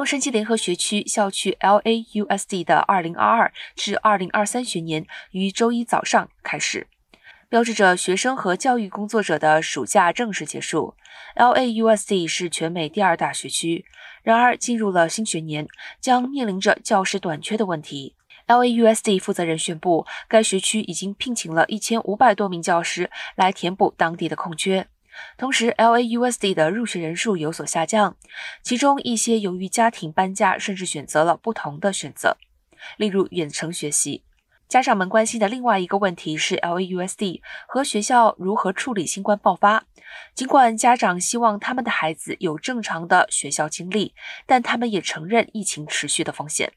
洛杉矶联合学区校区 LAUSD 的2022至2023学年于周一早上开始，标志着学生和教育工作者的暑假正式结束。LAUSD 是全美第二大学区，然而进入了新学年，将面临着教师短缺的问题。LAUSD 负责人宣布，该学区已经聘请了一千五百多名教师来填补当地的空缺。同时，LAUSD 的入学人数有所下降，其中一些由于家庭搬家，甚至选择了不同的选择，例如远程学习。家长们关心的另外一个问题是 LAUSD 和学校如何处理新冠爆发。尽管家长希望他们的孩子有正常的学校经历，但他们也承认疫情持续的风险。